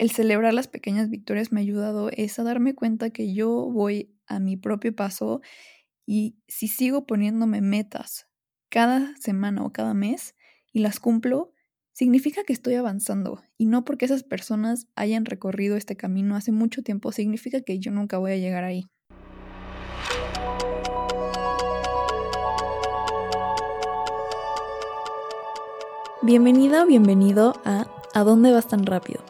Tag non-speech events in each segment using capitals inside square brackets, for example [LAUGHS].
el celebrar las pequeñas victorias me ha ayudado es a darme cuenta que yo voy a mi propio paso y si sigo poniéndome metas cada semana o cada mes y las cumplo, significa que estoy avanzando y no porque esas personas hayan recorrido este camino hace mucho tiempo, significa que yo nunca voy a llegar ahí. Bienvenida o bienvenido a ¿A dónde vas tan rápido?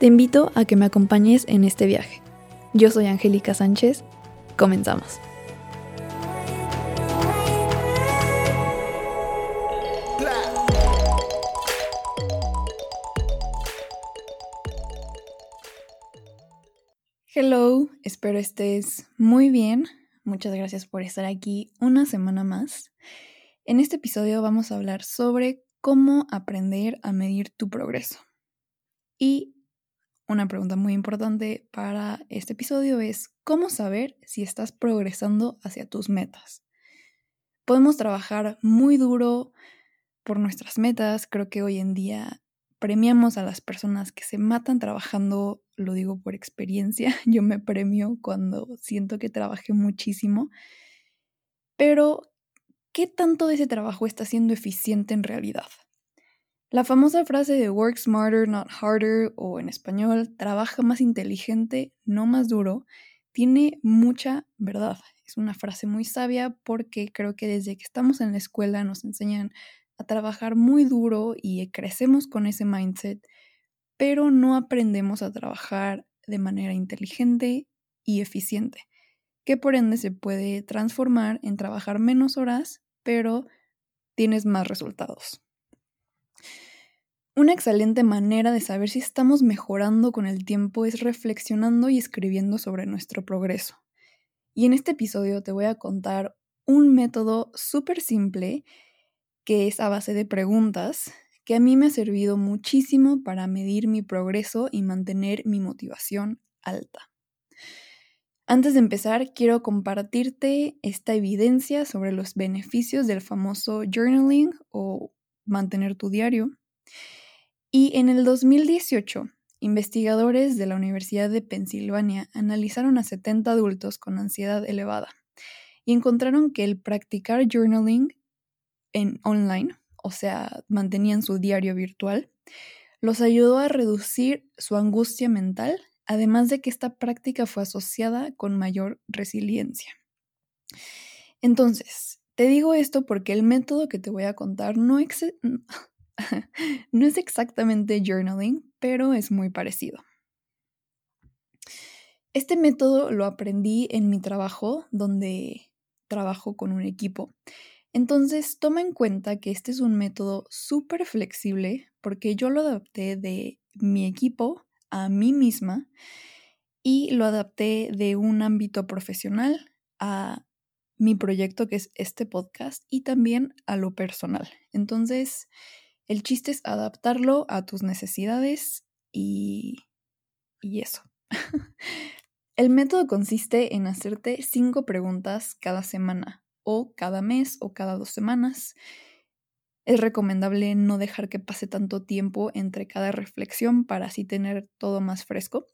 Te invito a que me acompañes en este viaje. Yo soy Angélica Sánchez. Comenzamos. Hello, espero estés muy bien. Muchas gracias por estar aquí una semana más. En este episodio vamos a hablar sobre cómo aprender a medir tu progreso. Y una pregunta muy importante para este episodio es, ¿cómo saber si estás progresando hacia tus metas? Podemos trabajar muy duro por nuestras metas. Creo que hoy en día premiamos a las personas que se matan trabajando, lo digo por experiencia, [LAUGHS] yo me premio cuando siento que trabajé muchísimo, pero ¿qué tanto de ese trabajo está siendo eficiente en realidad? La famosa frase de work smarter, not harder, o en español, trabaja más inteligente, no más duro, tiene mucha verdad. Es una frase muy sabia porque creo que desde que estamos en la escuela nos enseñan a trabajar muy duro y crecemos con ese mindset, pero no aprendemos a trabajar de manera inteligente y eficiente que por ende se puede transformar en trabajar menos horas, pero tienes más resultados. Una excelente manera de saber si estamos mejorando con el tiempo es reflexionando y escribiendo sobre nuestro progreso. Y en este episodio te voy a contar un método súper simple que es a base de preguntas que a mí me ha servido muchísimo para medir mi progreso y mantener mi motivación alta. Antes de empezar, quiero compartirte esta evidencia sobre los beneficios del famoso journaling o mantener tu diario. Y en el 2018, investigadores de la Universidad de Pensilvania analizaron a 70 adultos con ansiedad elevada y encontraron que el practicar journaling en online, o sea, mantenían su diario virtual, los ayudó a reducir su angustia mental además de que esta práctica fue asociada con mayor resiliencia. Entonces, te digo esto porque el método que te voy a contar no, [LAUGHS] no es exactamente journaling, pero es muy parecido. Este método lo aprendí en mi trabajo, donde trabajo con un equipo. Entonces, toma en cuenta que este es un método súper flexible porque yo lo adapté de mi equipo a mí misma y lo adapté de un ámbito profesional a mi proyecto que es este podcast y también a lo personal. Entonces, el chiste es adaptarlo a tus necesidades y, y eso. [LAUGHS] el método consiste en hacerte cinco preguntas cada semana o cada mes o cada dos semanas es recomendable no dejar que pase tanto tiempo entre cada reflexión para así tener todo más fresco.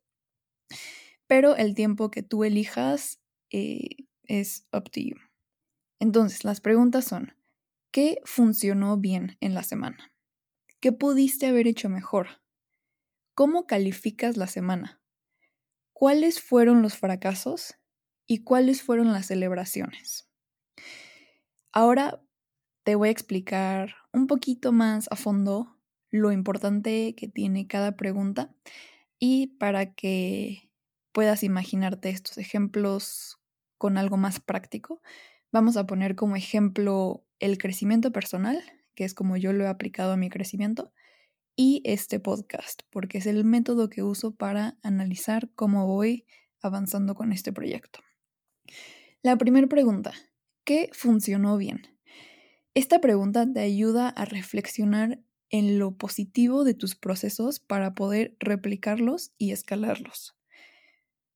Pero el tiempo que tú elijas eh, es up to you. Entonces, las preguntas son, ¿qué funcionó bien en la semana? ¿Qué pudiste haber hecho mejor? ¿Cómo calificas la semana? ¿Cuáles fueron los fracasos? ¿Y cuáles fueron las celebraciones? Ahora te voy a explicar un poquito más a fondo lo importante que tiene cada pregunta y para que puedas imaginarte estos ejemplos con algo más práctico, vamos a poner como ejemplo el crecimiento personal, que es como yo lo he aplicado a mi crecimiento, y este podcast, porque es el método que uso para analizar cómo voy avanzando con este proyecto. La primera pregunta, ¿qué funcionó bien? Esta pregunta te ayuda a reflexionar en lo positivo de tus procesos para poder replicarlos y escalarlos.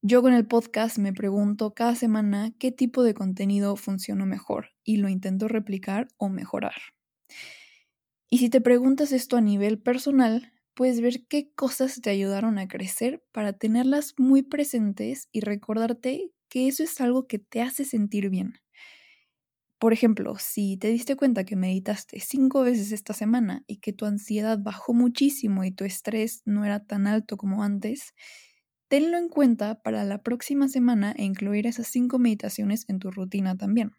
Yo con el podcast me pregunto cada semana qué tipo de contenido funcionó mejor y lo intento replicar o mejorar. Y si te preguntas esto a nivel personal, puedes ver qué cosas te ayudaron a crecer para tenerlas muy presentes y recordarte que eso es algo que te hace sentir bien. Por ejemplo, si te diste cuenta que meditaste cinco veces esta semana y que tu ansiedad bajó muchísimo y tu estrés no era tan alto como antes, tenlo en cuenta para la próxima semana e incluir esas cinco meditaciones en tu rutina también.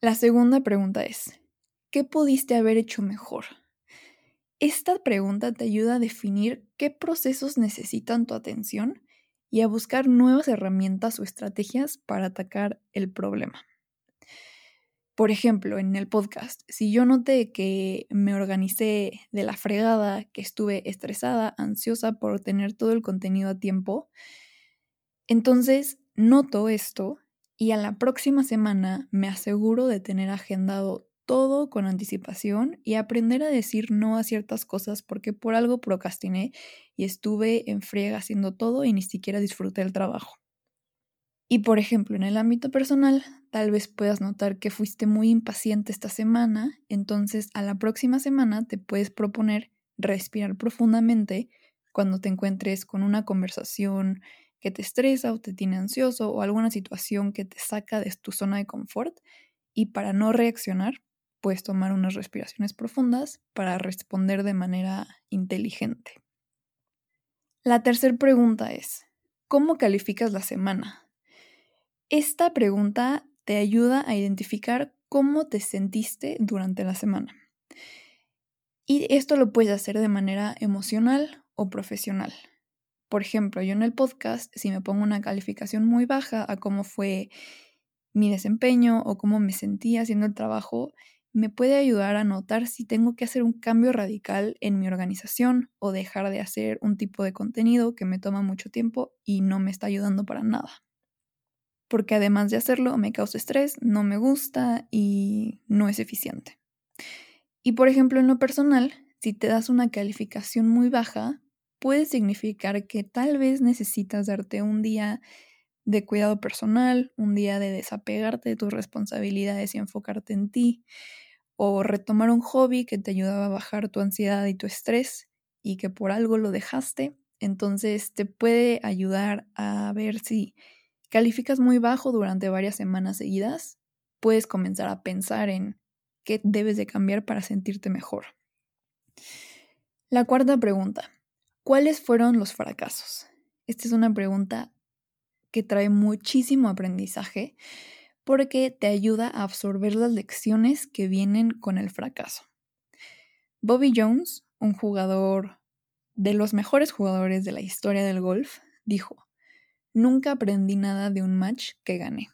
La segunda pregunta es, ¿qué pudiste haber hecho mejor? Esta pregunta te ayuda a definir qué procesos necesitan tu atención y a buscar nuevas herramientas o estrategias para atacar el problema. Por ejemplo, en el podcast, si yo noté que me organicé de la fregada, que estuve estresada, ansiosa por tener todo el contenido a tiempo, entonces noto esto y a la próxima semana me aseguro de tener agendado todo con anticipación y aprender a decir no a ciertas cosas porque por algo procrastiné y estuve en friega haciendo todo y ni siquiera disfruté el trabajo. Y por ejemplo, en el ámbito personal, tal vez puedas notar que fuiste muy impaciente esta semana, entonces a la próxima semana te puedes proponer respirar profundamente cuando te encuentres con una conversación que te estresa o te tiene ansioso o alguna situación que te saca de tu zona de confort y para no reaccionar, puedes tomar unas respiraciones profundas para responder de manera inteligente. La tercera pregunta es, ¿cómo calificas la semana? Esta pregunta te ayuda a identificar cómo te sentiste durante la semana. Y esto lo puedes hacer de manera emocional o profesional. Por ejemplo, yo en el podcast, si me pongo una calificación muy baja a cómo fue mi desempeño o cómo me sentí haciendo el trabajo, me puede ayudar a notar si tengo que hacer un cambio radical en mi organización o dejar de hacer un tipo de contenido que me toma mucho tiempo y no me está ayudando para nada porque además de hacerlo me causa estrés, no me gusta y no es eficiente. Y por ejemplo, en lo personal, si te das una calificación muy baja, puede significar que tal vez necesitas darte un día de cuidado personal, un día de desapegarte de tus responsabilidades y enfocarte en ti, o retomar un hobby que te ayudaba a bajar tu ansiedad y tu estrés y que por algo lo dejaste, entonces te puede ayudar a ver si calificas muy bajo durante varias semanas seguidas, puedes comenzar a pensar en qué debes de cambiar para sentirte mejor. La cuarta pregunta, ¿cuáles fueron los fracasos? Esta es una pregunta que trae muchísimo aprendizaje porque te ayuda a absorber las lecciones que vienen con el fracaso. Bobby Jones, un jugador de los mejores jugadores de la historia del golf, dijo, Nunca aprendí nada de un match que gané.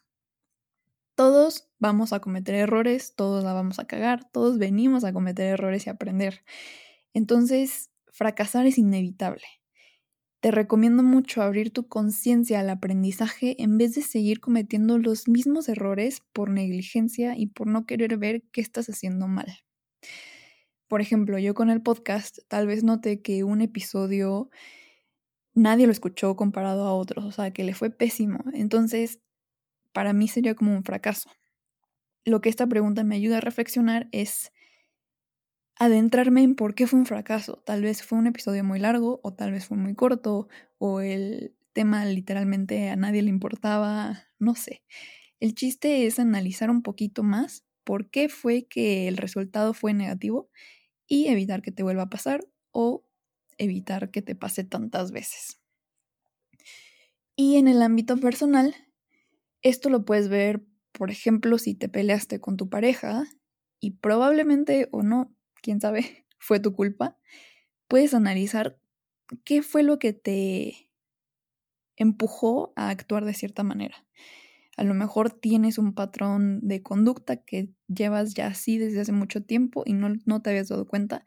Todos vamos a cometer errores, todos la vamos a cagar, todos venimos a cometer errores y aprender. Entonces, fracasar es inevitable. Te recomiendo mucho abrir tu conciencia al aprendizaje en vez de seguir cometiendo los mismos errores por negligencia y por no querer ver qué estás haciendo mal. Por ejemplo, yo con el podcast tal vez noté que un episodio nadie lo escuchó comparado a otros, o sea, que le fue pésimo. Entonces, para mí sería como un fracaso. Lo que esta pregunta me ayuda a reflexionar es adentrarme en por qué fue un fracaso. Tal vez fue un episodio muy largo, o tal vez fue muy corto, o el tema literalmente a nadie le importaba, no sé. El chiste es analizar un poquito más por qué fue que el resultado fue negativo y evitar que te vuelva a pasar o evitar que te pase tantas veces. Y en el ámbito personal, esto lo puedes ver, por ejemplo, si te peleaste con tu pareja y probablemente o no, quién sabe, [LAUGHS] fue tu culpa, puedes analizar qué fue lo que te empujó a actuar de cierta manera. A lo mejor tienes un patrón de conducta que llevas ya así desde hace mucho tiempo y no, no te habías dado cuenta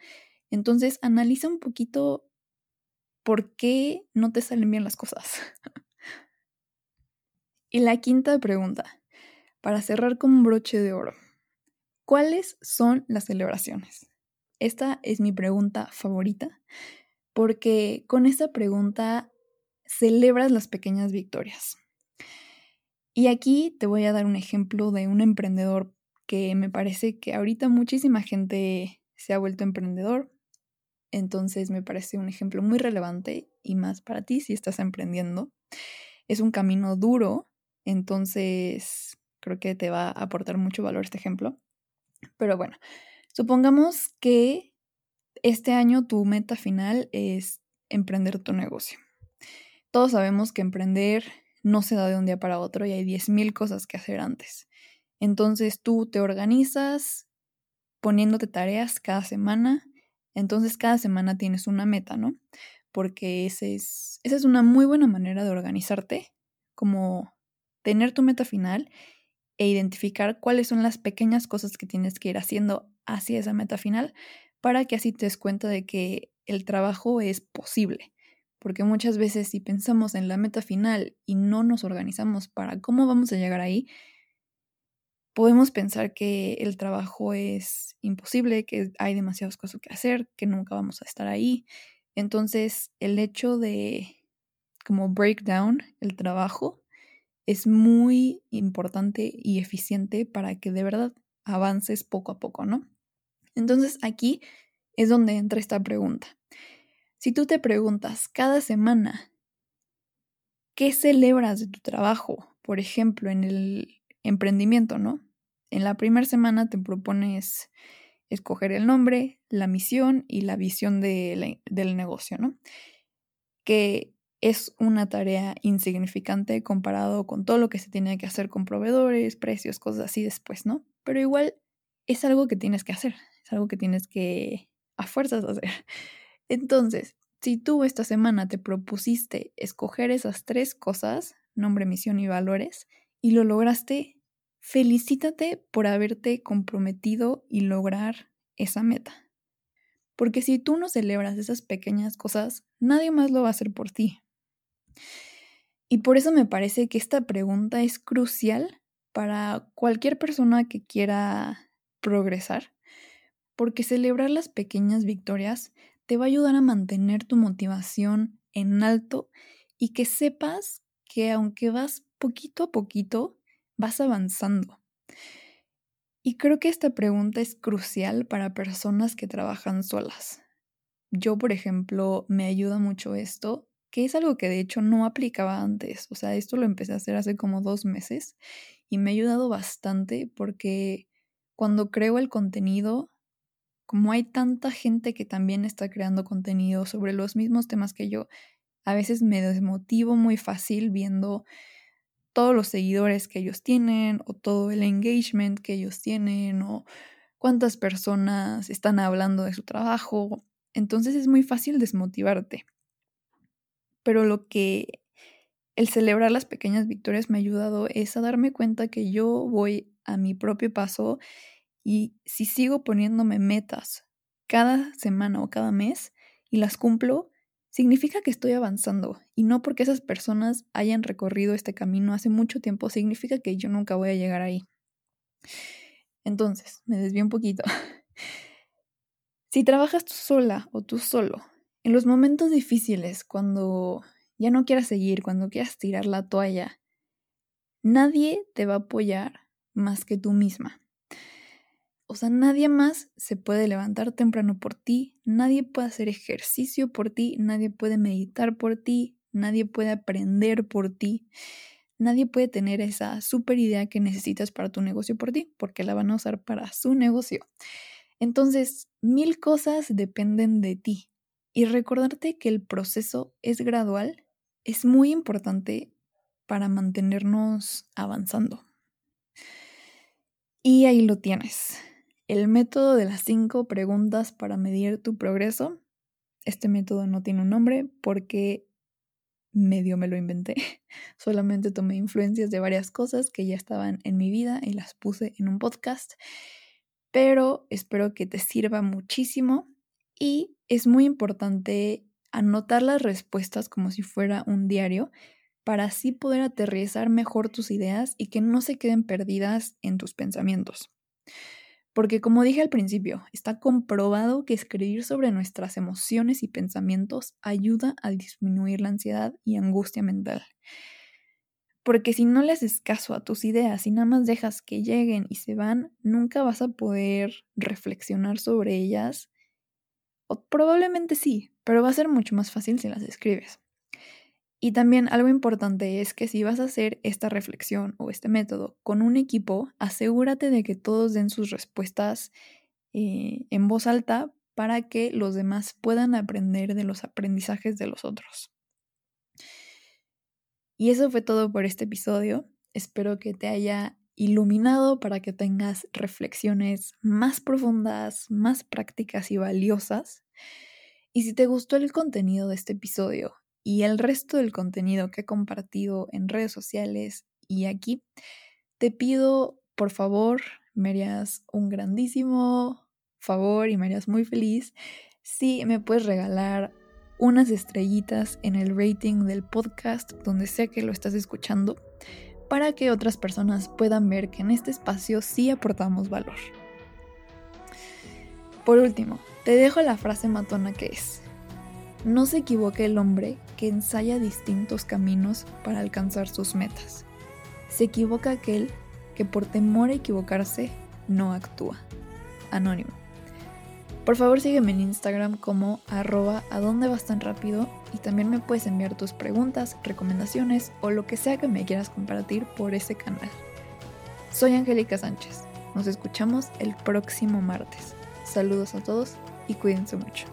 Entonces, analiza un poquito por qué no te salen bien las cosas. [LAUGHS] y la quinta pregunta, para cerrar con broche de oro. ¿Cuáles son las celebraciones? Esta es mi pregunta favorita porque con esta pregunta celebras las pequeñas victorias. Y aquí te voy a dar un ejemplo de un emprendedor que me parece que ahorita muchísima gente se ha vuelto emprendedor. Entonces me parece un ejemplo muy relevante y más para ti si estás emprendiendo. Es un camino duro, entonces creo que te va a aportar mucho valor este ejemplo. Pero bueno, supongamos que este año tu meta final es emprender tu negocio. Todos sabemos que emprender no se da de un día para otro y hay 10.000 cosas que hacer antes. Entonces tú te organizas poniéndote tareas cada semana. Entonces cada semana tienes una meta, ¿no? Porque es, esa es una muy buena manera de organizarte, como tener tu meta final e identificar cuáles son las pequeñas cosas que tienes que ir haciendo hacia esa meta final para que así te des cuenta de que el trabajo es posible porque muchas veces si pensamos en la meta final y no nos organizamos para cómo vamos a llegar ahí, podemos pensar que el trabajo es imposible, que hay demasiadas cosas que hacer, que nunca vamos a estar ahí. Entonces, el hecho de como break down el trabajo es muy importante y eficiente para que de verdad avances poco a poco, ¿no? Entonces, aquí es donde entra esta pregunta. Si tú te preguntas cada semana, ¿qué celebras de tu trabajo? Por ejemplo, en el emprendimiento, ¿no? En la primera semana te propones escoger el nombre, la misión y la visión del negocio, ¿no? Que es una tarea insignificante comparado con todo lo que se tiene que hacer con proveedores, precios, cosas así después, ¿no? Pero igual es algo que tienes que hacer, es algo que tienes que a fuerzas hacer. [LAUGHS] Entonces, si tú esta semana te propusiste escoger esas tres cosas, nombre, misión y valores, y lo lograste, felicítate por haberte comprometido y lograr esa meta. Porque si tú no celebras esas pequeñas cosas, nadie más lo va a hacer por ti. Y por eso me parece que esta pregunta es crucial para cualquier persona que quiera progresar, porque celebrar las pequeñas victorias te va a ayudar a mantener tu motivación en alto y que sepas que aunque vas poquito a poquito, vas avanzando. Y creo que esta pregunta es crucial para personas que trabajan solas. Yo, por ejemplo, me ayuda mucho esto, que es algo que de hecho no aplicaba antes. O sea, esto lo empecé a hacer hace como dos meses y me ha ayudado bastante porque cuando creo el contenido como hay tanta gente que también está creando contenido sobre los mismos temas que yo, a veces me desmotivo muy fácil viendo todos los seguidores que ellos tienen o todo el engagement que ellos tienen o cuántas personas están hablando de su trabajo. Entonces es muy fácil desmotivarte. Pero lo que el celebrar las pequeñas victorias me ha ayudado es a darme cuenta que yo voy a mi propio paso y si sigo poniéndome metas cada semana o cada mes y las cumplo, significa que estoy avanzando. Y no porque esas personas hayan recorrido este camino hace mucho tiempo, significa que yo nunca voy a llegar ahí. Entonces, me desvío un poquito. [LAUGHS] si trabajas tú sola o tú solo, en los momentos difíciles, cuando ya no quieras seguir, cuando quieras tirar la toalla, nadie te va a apoyar más que tú misma. O sea, nadie más se puede levantar temprano por ti, nadie puede hacer ejercicio por ti, nadie puede meditar por ti, nadie puede aprender por ti, nadie puede tener esa super idea que necesitas para tu negocio por ti, porque la van a usar para su negocio. Entonces, mil cosas dependen de ti. Y recordarte que el proceso es gradual es muy importante para mantenernos avanzando. Y ahí lo tienes el método de las cinco preguntas para medir tu progreso. Este método no tiene un nombre porque medio me lo inventé. [LAUGHS] Solamente tomé influencias de varias cosas que ya estaban en mi vida y las puse en un podcast. Pero espero que te sirva muchísimo Y es muy importante anotar las respuestas como si fuera un diario para así poder aterrizar mejor tus ideas y que no se queden perdidas en tus pensamientos. Porque como dije al principio, está comprobado que escribir sobre nuestras emociones y pensamientos ayuda a disminuir la ansiedad y angustia mental. Porque si no le haces caso a tus ideas y nada más dejas que lleguen y se van, nunca vas a poder reflexionar sobre ellas. Probablemente sí, pero va a ser mucho más fácil si las escribes. Y también algo importante es que si vas a hacer esta reflexión o este método con un equipo, asegúrate de que todos den sus respuestas eh, en voz alta para que los demás puedan aprender de los aprendizajes de los otros. Y eso fue todo por este episodio. Espero que te haya iluminado para que tengas reflexiones más profundas, más prácticas y valiosas. Y si te gustó el contenido de este episodio y el resto del contenido que he compartido en redes sociales y aquí, te pido, por favor, me harías un grandísimo favor y me harías muy feliz si me puedes regalar unas estrellitas en el rating del podcast donde sea que lo estás escuchando para que otras personas puedan ver que en este espacio sí aportamos valor. Por último, te dejo la frase matona que es, no se equivoque el hombre que ensaya distintos caminos para alcanzar sus metas. Se equivoca aquel que por temor a equivocarse no actúa. Anónimo. Por favor sígueme en Instagram como arroba a dónde vas tan rápido y también me puedes enviar tus preguntas, recomendaciones o lo que sea que me quieras compartir por ese canal. Soy Angélica Sánchez. Nos escuchamos el próximo martes. Saludos a todos y cuídense mucho.